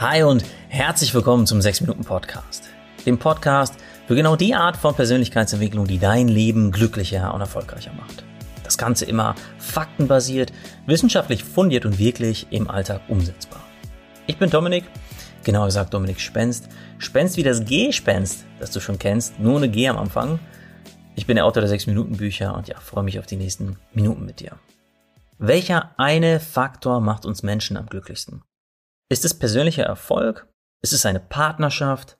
Hi und herzlich willkommen zum 6-Minuten-Podcast. Dem Podcast für genau die Art von Persönlichkeitsentwicklung, die dein Leben glücklicher und erfolgreicher macht. Das Ganze immer faktenbasiert, wissenschaftlich fundiert und wirklich im Alltag umsetzbar. Ich bin Dominik, genauer gesagt Dominik Spenst. Spenst wie das G-Spenst, das du schon kennst, nur eine G am Anfang. Ich bin der Autor der 6-Minuten-Bücher und ja, freue mich auf die nächsten Minuten mit dir. Welcher eine Faktor macht uns Menschen am glücklichsten? Ist es persönlicher Erfolg? Ist es eine Partnerschaft?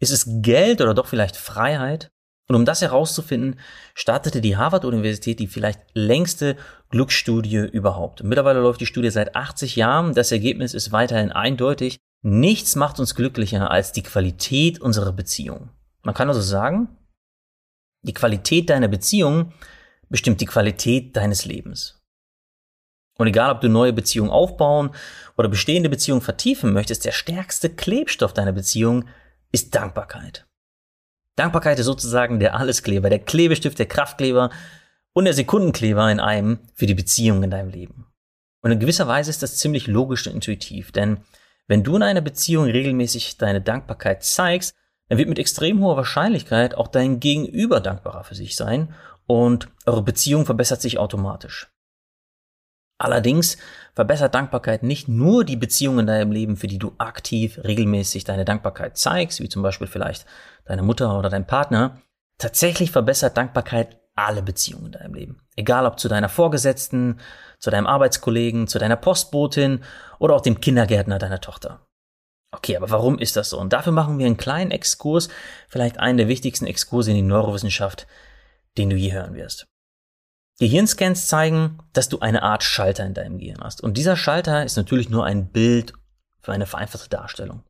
Ist es Geld oder doch vielleicht Freiheit? Und um das herauszufinden, startete die Harvard-Universität die vielleicht längste Glücksstudie überhaupt. Mittlerweile läuft die Studie seit 80 Jahren. Das Ergebnis ist weiterhin eindeutig. Nichts macht uns glücklicher als die Qualität unserer Beziehung. Man kann also sagen, die Qualität deiner Beziehung bestimmt die Qualität deines Lebens. Und egal, ob du neue Beziehungen aufbauen oder bestehende Beziehungen vertiefen möchtest, der stärkste Klebstoff deiner Beziehung ist Dankbarkeit. Dankbarkeit ist sozusagen der Alleskleber, der Klebestift, der Kraftkleber und der Sekundenkleber in einem für die Beziehung in deinem Leben. Und in gewisser Weise ist das ziemlich logisch und intuitiv, denn wenn du in einer Beziehung regelmäßig deine Dankbarkeit zeigst, dann wird mit extrem hoher Wahrscheinlichkeit auch dein Gegenüber dankbarer für sich sein und eure Beziehung verbessert sich automatisch. Allerdings verbessert Dankbarkeit nicht nur die Beziehungen in deinem Leben, für die du aktiv regelmäßig deine Dankbarkeit zeigst, wie zum Beispiel vielleicht deine Mutter oder dein Partner. Tatsächlich verbessert Dankbarkeit alle Beziehungen in deinem Leben. Egal ob zu deiner Vorgesetzten, zu deinem Arbeitskollegen, zu deiner Postbotin oder auch dem Kindergärtner deiner Tochter. Okay, aber warum ist das so? Und dafür machen wir einen kleinen Exkurs, vielleicht einen der wichtigsten Exkurse in die Neurowissenschaft, den du je hören wirst. Gehirnscans zeigen, dass du eine Art Schalter in deinem Gehirn hast. Und dieser Schalter ist natürlich nur ein Bild für eine vereinfachte Darstellung.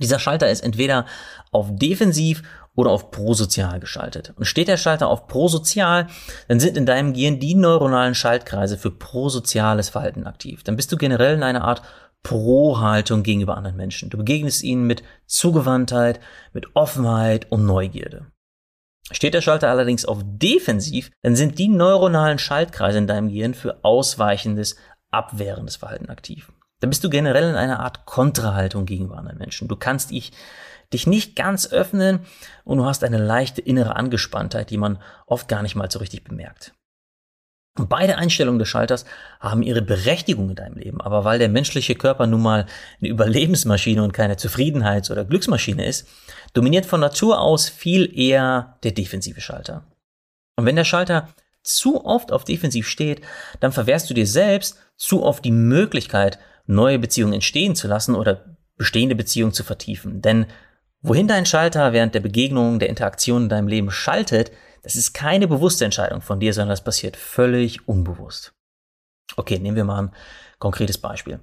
Dieser Schalter ist entweder auf defensiv oder auf prosozial geschaltet. Und steht der Schalter auf prosozial, dann sind in deinem Gehirn die neuronalen Schaltkreise für prosoziales Verhalten aktiv. Dann bist du generell in einer Art Pro-Haltung gegenüber anderen Menschen. Du begegnest ihnen mit Zugewandtheit, mit Offenheit und Neugierde. Steht der Schalter allerdings auf defensiv, dann sind die neuronalen Schaltkreise in deinem Gehirn für ausweichendes, abwehrendes Verhalten aktiv. Dann bist du generell in einer Art Kontrahaltung gegenüber anderen Menschen. Du kannst dich, dich nicht ganz öffnen und du hast eine leichte innere Angespanntheit, die man oft gar nicht mal so richtig bemerkt. Beide Einstellungen des Schalters haben ihre Berechtigung in deinem Leben. Aber weil der menschliche Körper nun mal eine Überlebensmaschine und keine Zufriedenheits- oder Glücksmaschine ist, dominiert von Natur aus viel eher der defensive Schalter. Und wenn der Schalter zu oft auf defensiv steht, dann verwehrst du dir selbst zu oft die Möglichkeit, neue Beziehungen entstehen zu lassen oder bestehende Beziehungen zu vertiefen. Denn wohin dein Schalter während der Begegnung, der Interaktion in deinem Leben schaltet, das ist keine bewusste Entscheidung von dir, sondern das passiert völlig unbewusst. Okay, nehmen wir mal ein konkretes Beispiel.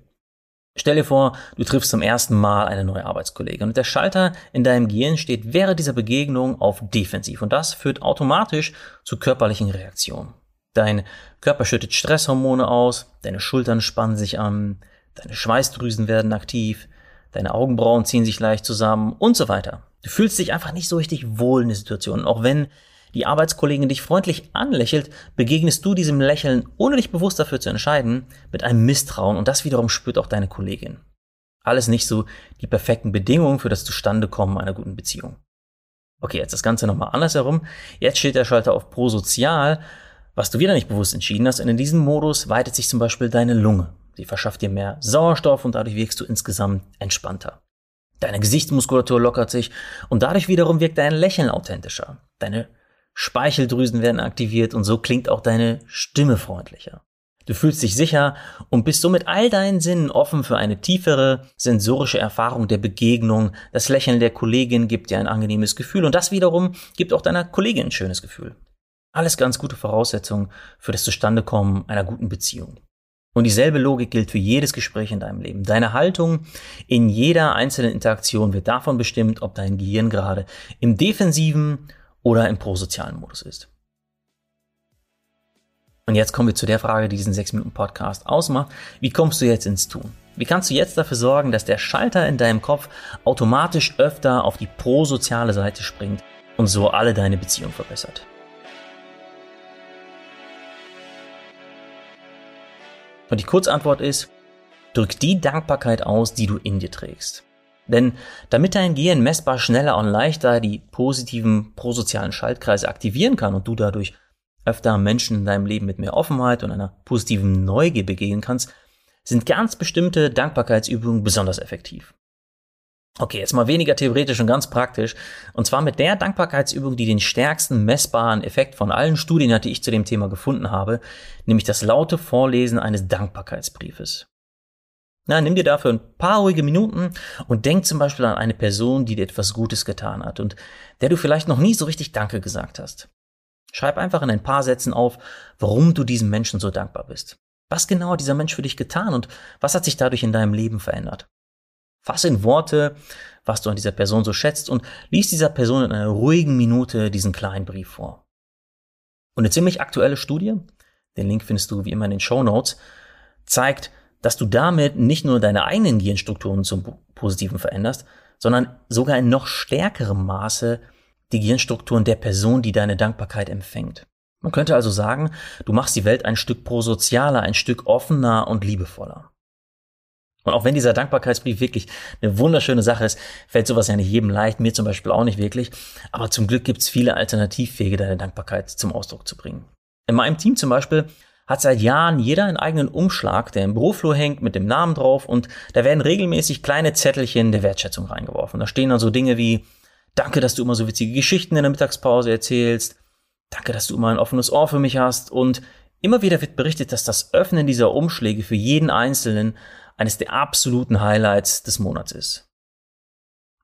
Stell dir vor, du triffst zum ersten Mal eine neue Arbeitskollegin und der Schalter in deinem Gehirn steht während dieser Begegnung auf defensiv und das führt automatisch zu körperlichen Reaktionen. Dein Körper schüttet Stresshormone aus, deine Schultern spannen sich an, deine Schweißdrüsen werden aktiv, deine Augenbrauen ziehen sich leicht zusammen und so weiter. Du fühlst dich einfach nicht so richtig wohl in der Situation, auch wenn die Arbeitskollegin dich freundlich anlächelt, begegnest du diesem Lächeln, ohne dich bewusst dafür zu entscheiden, mit einem Misstrauen und das wiederum spürt auch deine Kollegin. Alles nicht so die perfekten Bedingungen für das Zustandekommen einer guten Beziehung. Okay, jetzt das Ganze nochmal andersherum. Jetzt steht der Schalter auf Prosozial, was du wieder nicht bewusst entschieden hast. Und in diesem Modus weitet sich zum Beispiel deine Lunge. Sie verschafft dir mehr Sauerstoff und dadurch wirkst du insgesamt entspannter. Deine Gesichtsmuskulatur lockert sich und dadurch wiederum wirkt dein Lächeln authentischer. Deine Speicheldrüsen werden aktiviert und so klingt auch deine Stimme freundlicher. Du fühlst dich sicher und bist so mit all deinen Sinnen offen für eine tiefere sensorische Erfahrung der Begegnung. Das Lächeln der Kollegin gibt dir ein angenehmes Gefühl und das wiederum gibt auch deiner Kollegin ein schönes Gefühl. Alles ganz gute Voraussetzungen für das Zustandekommen einer guten Beziehung. Und dieselbe Logik gilt für jedes Gespräch in deinem Leben. Deine Haltung in jeder einzelnen Interaktion wird davon bestimmt, ob dein Gehirn gerade im defensiven oder im prosozialen Modus ist. Und jetzt kommen wir zu der Frage, die diesen 6-Minuten-Podcast ausmacht. Wie kommst du jetzt ins Tun? Wie kannst du jetzt dafür sorgen, dass der Schalter in deinem Kopf automatisch öfter auf die prosoziale Seite springt und so alle deine Beziehungen verbessert? Und die Kurzantwort ist, drück die Dankbarkeit aus, die du in dir trägst. Denn damit dein Gehirn messbar schneller und leichter die positiven prosozialen Schaltkreise aktivieren kann und du dadurch öfter Menschen in deinem Leben mit mehr Offenheit und einer positiven Neugier begegnen kannst, sind ganz bestimmte Dankbarkeitsübungen besonders effektiv. Okay, jetzt mal weniger theoretisch und ganz praktisch. Und zwar mit der Dankbarkeitsübung, die den stärksten messbaren Effekt von allen Studien hat, die ich zu dem Thema gefunden habe, nämlich das laute Vorlesen eines Dankbarkeitsbriefes. Na, nimm dir dafür ein paar ruhige Minuten und denk zum Beispiel an eine Person, die dir etwas Gutes getan hat und der du vielleicht noch nie so richtig Danke gesagt hast. Schreib einfach in ein paar Sätzen auf, warum du diesem Menschen so dankbar bist. Was genau hat dieser Mensch für dich getan und was hat sich dadurch in deinem Leben verändert? Fass in Worte, was du an dieser Person so schätzt und lies dieser Person in einer ruhigen Minute diesen kleinen Brief vor. Und eine ziemlich aktuelle Studie, den Link findest du wie immer in den Show Notes, zeigt, dass du damit nicht nur deine eigenen Gehirnstrukturen zum Positiven veränderst, sondern sogar in noch stärkerem Maße die Gehirnstrukturen der Person, die deine Dankbarkeit empfängt. Man könnte also sagen, du machst die Welt ein Stück prosozialer, ein Stück offener und liebevoller. Und auch wenn dieser Dankbarkeitsbrief wirklich eine wunderschöne Sache ist, fällt sowas ja nicht jedem leicht, mir zum Beispiel auch nicht wirklich. Aber zum Glück gibt es viele Alternativwege, deine Dankbarkeit zum Ausdruck zu bringen. In meinem Team zum Beispiel hat seit Jahren jeder einen eigenen Umschlag, der im Büroflur hängt mit dem Namen drauf und da werden regelmäßig kleine Zettelchen der Wertschätzung reingeworfen. Da stehen dann so Dinge wie Danke, dass du immer so witzige Geschichten in der Mittagspause erzählst. Danke, dass du immer ein offenes Ohr für mich hast. Und immer wieder wird berichtet, dass das Öffnen dieser Umschläge für jeden Einzelnen eines der absoluten Highlights des Monats ist.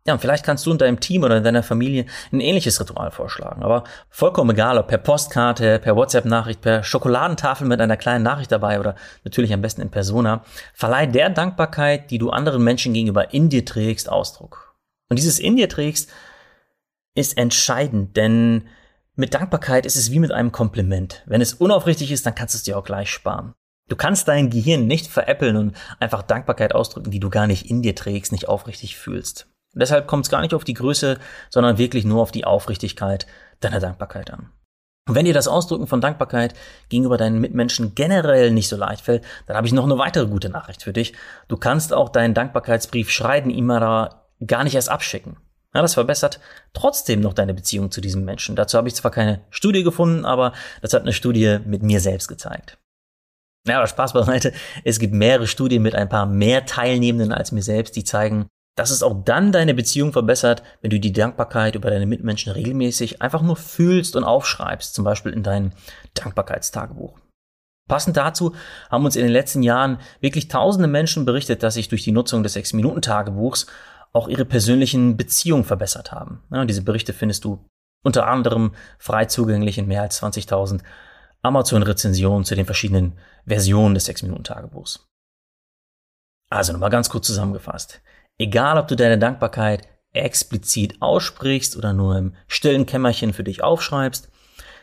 Ja, und vielleicht kannst du in deinem Team oder in deiner Familie ein ähnliches Ritual vorschlagen. Aber vollkommen egal, ob per Postkarte, per WhatsApp-Nachricht, per Schokoladentafel mit einer kleinen Nachricht dabei oder natürlich am besten in Persona, verleih der Dankbarkeit, die du anderen Menschen gegenüber in dir trägst, Ausdruck. Und dieses in dir trägst ist entscheidend, denn mit Dankbarkeit ist es wie mit einem Kompliment. Wenn es unaufrichtig ist, dann kannst du es dir auch gleich sparen. Du kannst dein Gehirn nicht veräppeln und einfach Dankbarkeit ausdrücken, die du gar nicht in dir trägst, nicht aufrichtig fühlst. Deshalb kommt es gar nicht auf die Größe, sondern wirklich nur auf die Aufrichtigkeit deiner Dankbarkeit an. Und wenn dir das Ausdrücken von Dankbarkeit gegenüber deinen Mitmenschen generell nicht so leicht fällt, dann habe ich noch eine weitere gute Nachricht für dich. Du kannst auch deinen Dankbarkeitsbrief schreiben, ihm da gar nicht erst abschicken. Ja, das verbessert trotzdem noch deine Beziehung zu diesem Menschen. Dazu habe ich zwar keine Studie gefunden, aber das hat eine Studie mit mir selbst gezeigt. Ja, aber Spaß beiseite. Es gibt mehrere Studien mit ein paar mehr Teilnehmenden als mir selbst, die zeigen, dass es auch dann deine Beziehung verbessert, wenn du die Dankbarkeit über deine Mitmenschen regelmäßig einfach nur fühlst und aufschreibst, zum Beispiel in dein Dankbarkeitstagebuch. Passend dazu haben uns in den letzten Jahren wirklich tausende Menschen berichtet, dass sich durch die Nutzung des 6-Minuten-Tagebuchs auch ihre persönlichen Beziehungen verbessert haben. Ja, diese Berichte findest du unter anderem frei zugänglich in mehr als 20.000 Amazon-Rezensionen zu den verschiedenen Versionen des 6-Minuten-Tagebuchs. Also nochmal ganz kurz zusammengefasst. Egal, ob du deine Dankbarkeit explizit aussprichst oder nur im stillen Kämmerchen für dich aufschreibst,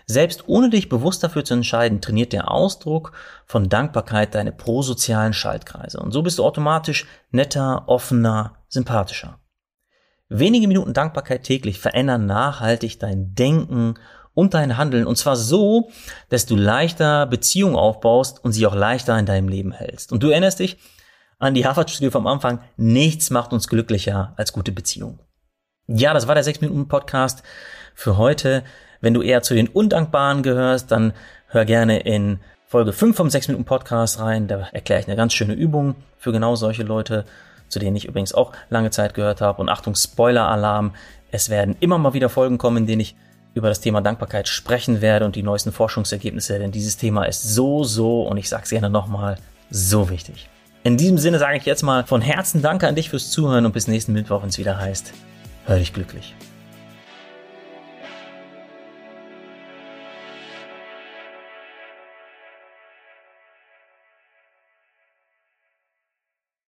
selbst ohne dich bewusst dafür zu entscheiden, trainiert der Ausdruck von Dankbarkeit deine prosozialen Schaltkreise. Und so bist du automatisch netter, offener, sympathischer. Wenige Minuten Dankbarkeit täglich verändern nachhaltig dein Denken und dein Handeln. Und zwar so, dass du leichter Beziehungen aufbaust und sie auch leichter in deinem Leben hältst. Und du erinnerst dich an die Harvard-Studie vom Anfang. Nichts macht uns glücklicher als gute Beziehungen. Ja, das war der 6-Minuten-Podcast für heute. Wenn du eher zu den Undankbaren gehörst, dann hör gerne in Folge 5 vom 6-Minuten-Podcast rein. Da erkläre ich eine ganz schöne Übung für genau solche Leute, zu denen ich übrigens auch lange Zeit gehört habe. Und Achtung, Spoiler-Alarm. Es werden immer mal wieder Folgen kommen, in denen ich über das Thema Dankbarkeit sprechen werde und die neuesten Forschungsergebnisse, denn dieses Thema ist so, so, und ich sage es gerne nochmal, so wichtig. In diesem Sinne sage ich jetzt mal von Herzen Danke an dich fürs Zuhören und bis nächsten Mittwoch, wenn es wieder heißt, hör dich glücklich.